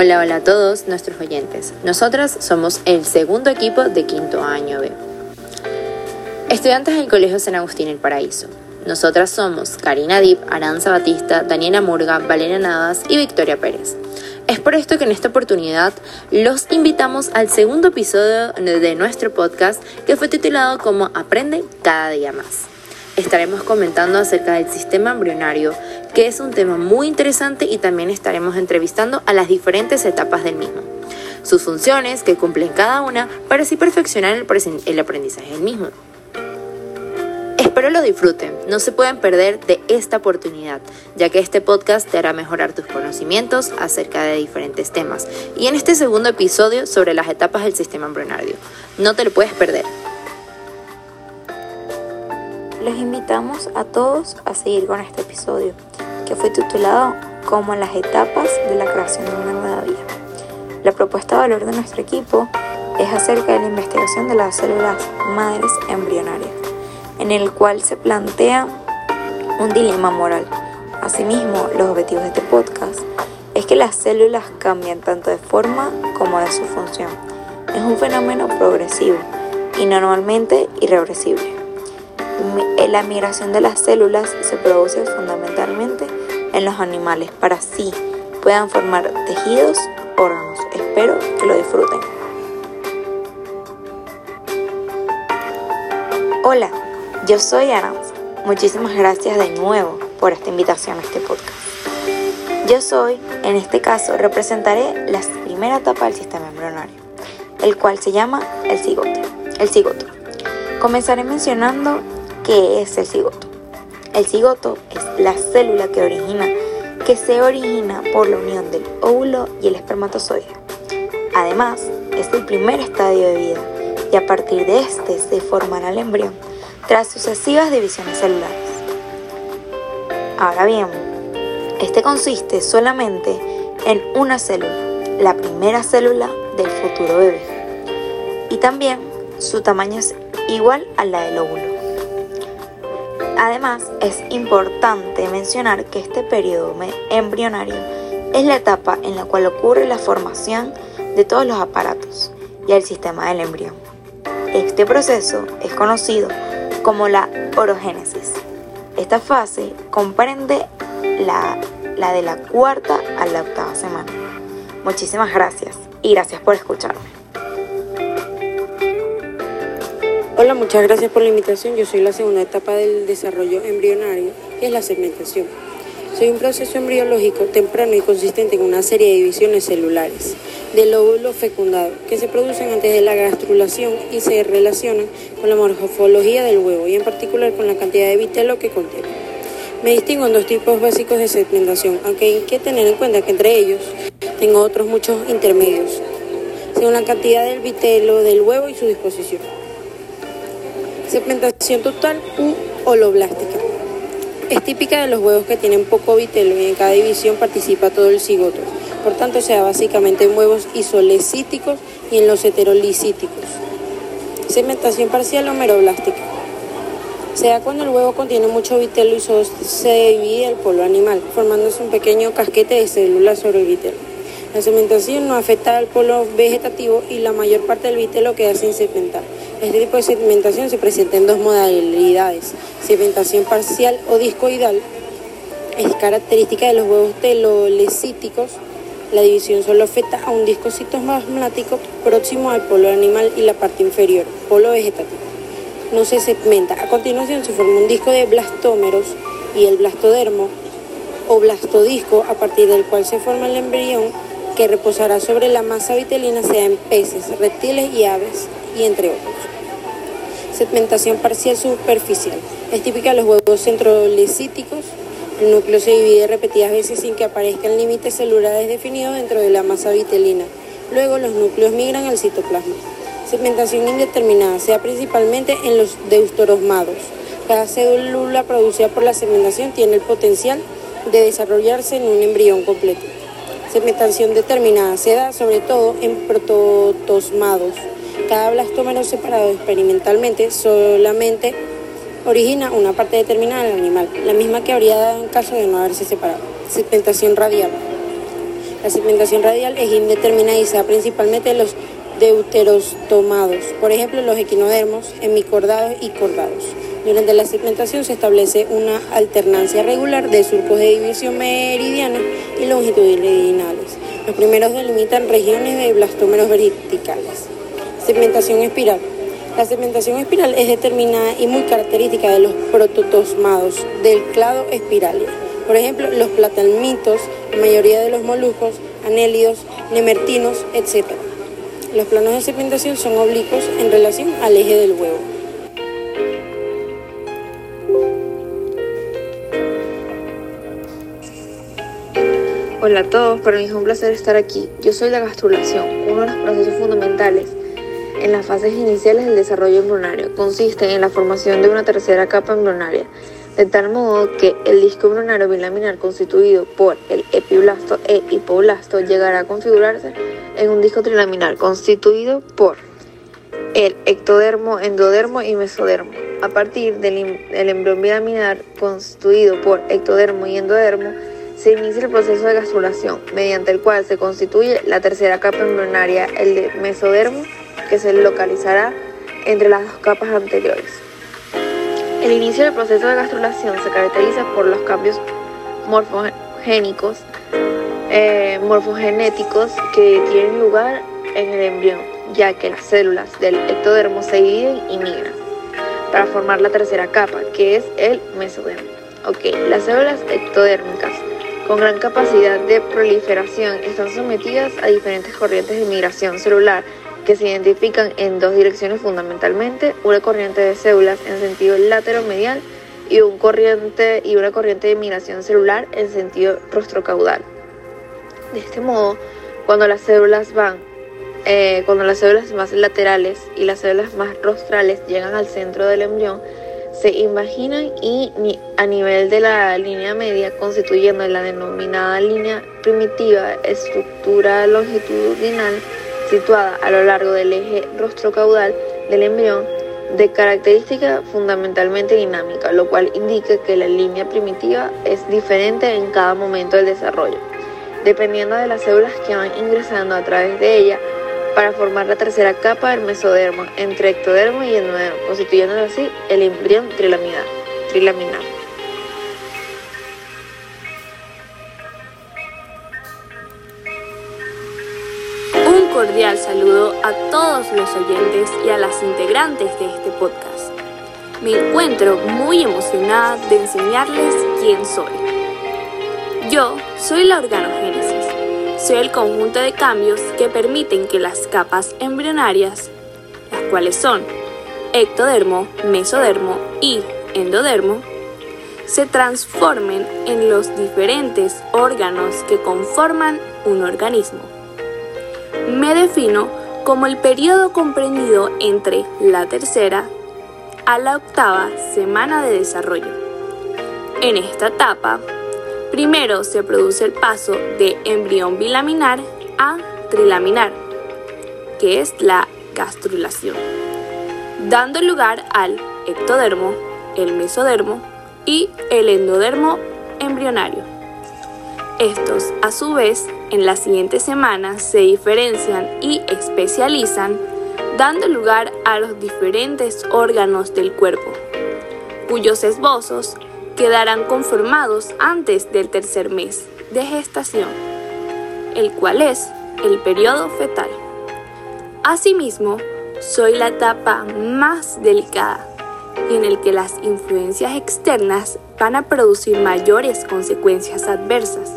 Hola, hola a todos nuestros oyentes. Nosotras somos el segundo equipo de quinto año B. Estudiantes del Colegio San Agustín El Paraíso. Nosotras somos Karina Dip, Aranza Batista, Daniela Murga, Valeria Navas y Victoria Pérez. Es por esto que en esta oportunidad los invitamos al segundo episodio de nuestro podcast que fue titulado como Aprende cada día más estaremos comentando acerca del sistema embrionario, que es un tema muy interesante y también estaremos entrevistando a las diferentes etapas del mismo, sus funciones que cumplen cada una para así perfeccionar el, aprendizaje del mismo. Espero lo disfruten, no se pueden perder de esta oportunidad, ya que este podcast te hará mejorar tus conocimientos acerca de diferentes temas y en este segundo episodio sobre las etapas del sistema embrionario. No te lo puedes perder. Los invitamos a todos a seguir con este episodio, que fue titulado como las etapas de la creación de una nueva vida. La propuesta de valor de nuestro equipo es acerca de la investigación de las células madres embrionarias, en el cual se plantea un dilema moral. Asimismo, los objetivos de este podcast es que las células cambian tanto de forma como de su función. Es un fenómeno progresivo y normalmente irreversible la migración de las células se produce fundamentalmente en los animales para así puedan formar tejidos, órganos. Espero que lo disfruten. Hola, yo soy Aranza. Muchísimas gracias de nuevo por esta invitación a este podcast. Yo soy, en este caso, representaré la primera etapa del sistema embrionario, el cual se llama el cigoto. El cigoto. Comenzaré mencionando ¿Qué es el cigoto? El cigoto es la célula que origina, que se origina por la unión del óvulo y el espermatozoide. Además, es el primer estadio de vida y a partir de este se formará el embrión tras sucesivas divisiones celulares. Ahora bien, este consiste solamente en una célula, la primera célula del futuro bebé. Y también su tamaño es igual a la del óvulo. Además, es importante mencionar que este periodo embrionario es la etapa en la cual ocurre la formación de todos los aparatos y el sistema del embrión. Este proceso es conocido como la orogénesis. Esta fase comprende la, la de la cuarta a la octava semana. Muchísimas gracias y gracias por escucharme. Hola, muchas gracias por la invitación. Yo soy la segunda etapa del desarrollo embrionario y es la segmentación. Soy un proceso embriológico temprano y consistente en una serie de divisiones celulares del óvulo fecundado que se producen antes de la gastrulación y se relacionan con la morfología del huevo y en particular con la cantidad de vitelo que contiene. Me distingo en dos tipos básicos de segmentación, aunque hay que tener en cuenta que entre ellos tengo otros muchos intermedios, según la cantidad del vitelo del huevo y su disposición. Segmentación total u holoblástica. Es típica de los huevos que tienen poco vitelo y en cada división participa todo el cigoto. Por tanto, se da básicamente en huevos isolecíticos y en los heterolicíticos. Segmentación parcial o meroblástica. Se da cuando el huevo contiene mucho vitelo y se divide el polo animal, formándose un pequeño casquete de células sobre el vitelo. La segmentación no afecta al polo vegetativo y la mayor parte del vitelo queda sin segmentar. Este tipo de segmentación se presenta en dos modalidades, segmentación parcial o discoidal. Es característica de los huevos telolecíticos. La división solo afecta a un disco citoplasmático próximo al polo animal y la parte inferior, polo vegetativo. No se segmenta. A continuación se forma un disco de blastómeros y el blastodermo o blastodisco a partir del cual se forma el embrión que reposará sobre la masa vitelina sea en peces, reptiles y aves y entre otros. Segmentación parcial superficial. Es típica de los huevos centrolecíticos. El núcleo se divide repetidas veces sin que aparezcan límites celulares definidos dentro de la masa vitelina. Luego los núcleos migran al citoplasma. Segmentación indeterminada se da principalmente en los deuterosmados. Cada célula producida por la segmentación tiene el potencial de desarrollarse en un embrión completo. Segmentación determinada se da sobre todo en prototosmados. Cada blastómero separado experimentalmente solamente origina una parte determinada del animal, la misma que habría dado en caso de no haberse separado. Segmentación radial. La segmentación radial es indeterminada y se da principalmente en los deuterostomados, por ejemplo los equinodermos, hemicordados y cordados. Durante la segmentación se establece una alternancia regular de surcos de división meridiana y longitudinales. Los primeros delimitan regiones de blastómeros verticales. Segmentación espiral. La segmentación espiral es determinada y muy característica de los prototosmados del clado espiralia. Por ejemplo, los platalmitos, la mayoría de los moluscos, anélidos, nemertinos, etc. Los planos de segmentación son oblicuos en relación al eje del huevo. Hola a todos, para mí es un placer estar aquí. Yo soy la gastrulación, uno de los procesos fundamentales en las fases iniciales del desarrollo embrionario. Consiste en la formación de una tercera capa embrionaria, de tal modo que el disco embrionario bilaminar constituido por el epiblasto e hipoblasto llegará a configurarse en un disco trilaminar constituido por el ectodermo, endodermo y mesodermo. A partir del, del embrión bilaminar constituido por ectodermo y endodermo, se inicia el proceso de gastrulación, mediante el cual se constituye la tercera capa embrionaria, el de mesodermo, que se localizará entre las dos capas anteriores. El inicio del proceso de gastrulación se caracteriza por los cambios morfogénicos, eh, morfogenéticos que tienen lugar en el embrión, ya que las células del ectodermo se dividen y migran para formar la tercera capa, que es el mesodermo. Ok, las células ectodérmicas con gran capacidad de proliferación están sometidas a diferentes corrientes de migración celular que se identifican en dos direcciones fundamentalmente, una corriente de células en sentido lateromedial y, un corriente, y una corriente de migración celular en sentido rostrocaudal. De este modo, cuando las células van, eh, cuando las células más laterales y las células más rostrales llegan al centro del embrión, se imaginan y a nivel de la línea media, constituyendo la denominada línea primitiva, estructura longitudinal situada a lo largo del eje rostrocaudal del embrión, de característica fundamentalmente dinámica, lo cual indica que la línea primitiva es diferente en cada momento del desarrollo, dependiendo de las células que van ingresando a través de ella para formar la tercera capa del mesodermo entre ectodermo y endodermo, constituyendo así el embrión trilaminar. trilaminar. Cordial saludo a todos los oyentes y a las integrantes de este podcast. Me encuentro muy emocionada de enseñarles quién soy. Yo soy la organogénesis soy el conjunto de cambios que permiten que las capas embrionarias, las cuales son ectodermo, mesodermo y endodermo, se transformen en los diferentes órganos que conforman un organismo. Me defino como el periodo comprendido entre la tercera a la octava semana de desarrollo. En esta etapa, Primero se produce el paso de embrión bilaminar a trilaminar, que es la gastrulación, dando lugar al ectodermo, el mesodermo y el endodermo embrionario. Estos, a su vez, en las siguientes semanas se diferencian y especializan, dando lugar a los diferentes órganos del cuerpo, cuyos esbozos quedarán conformados antes del tercer mes de gestación, el cual es el periodo fetal. Asimismo, soy la etapa más delicada en el que las influencias externas van a producir mayores consecuencias adversas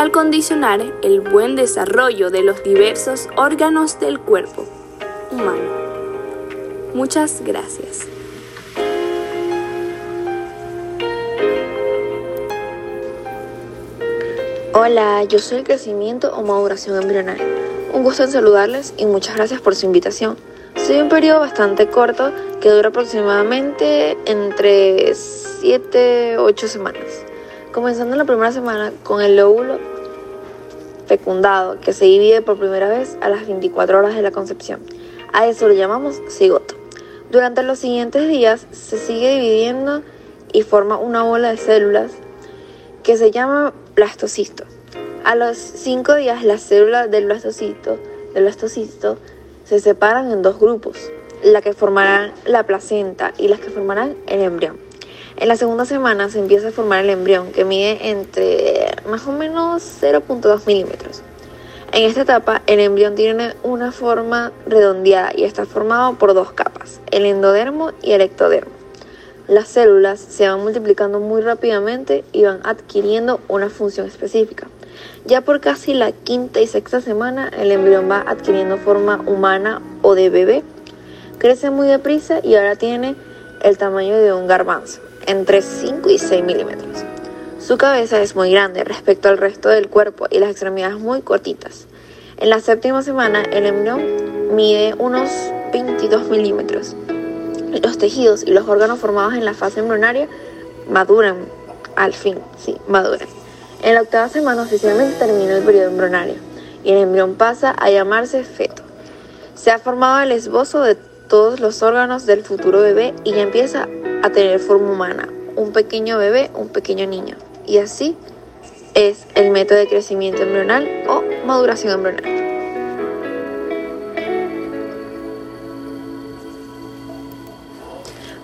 al condicionar el buen desarrollo de los diversos órganos del cuerpo humano. Muchas gracias. Hola, yo soy el crecimiento o maduración embrionaria. Un gusto en saludarles y muchas gracias por su invitación. Soy un periodo bastante corto que dura aproximadamente entre 7 8 semanas. Comenzando la primera semana con el lóbulo fecundado que se divide por primera vez a las 24 horas de la concepción. A eso lo llamamos cigoto. Durante los siguientes días se sigue dividiendo y forma una bola de células que se llama blastocisto. A los 5 días las células del blastocisto, del blastocisto se separan en dos grupos, la que formarán la placenta y las que formarán el embrión. En la segunda semana se empieza a formar el embrión que mide entre más o menos 0.2 milímetros. En esta etapa el embrión tiene una forma redondeada y está formado por dos capas, el endodermo y el ectodermo. Las células se van multiplicando muy rápidamente y van adquiriendo una función específica. Ya por casi la quinta y sexta semana el embrión va adquiriendo forma humana o de bebé. Crece muy deprisa y ahora tiene el tamaño de un garbanzo, entre 5 y 6 milímetros. Su cabeza es muy grande respecto al resto del cuerpo y las extremidades muy cortitas. En la séptima semana el embrión mide unos 22 milímetros. Los tejidos y los órganos formados en la fase embrionaria maduran, al fin, sí, maduran. En la octava semana oficialmente termina el periodo embrionario y el embrión pasa a llamarse feto. Se ha formado el esbozo de todos los órganos del futuro bebé y ya empieza a tener forma humana, un pequeño bebé, un pequeño niño. Y así es el método de crecimiento embrional o maduración embrional.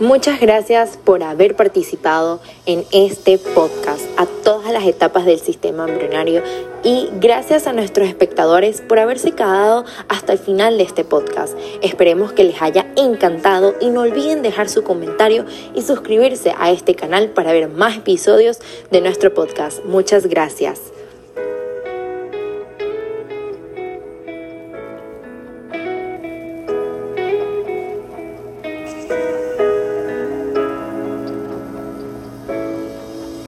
Muchas gracias por haber participado en este podcast a todas las etapas del sistema embrionario y gracias a nuestros espectadores por haberse quedado hasta el final de este podcast. Esperemos que les haya encantado y no olviden dejar su comentario y suscribirse a este canal para ver más episodios de nuestro podcast. Muchas gracias.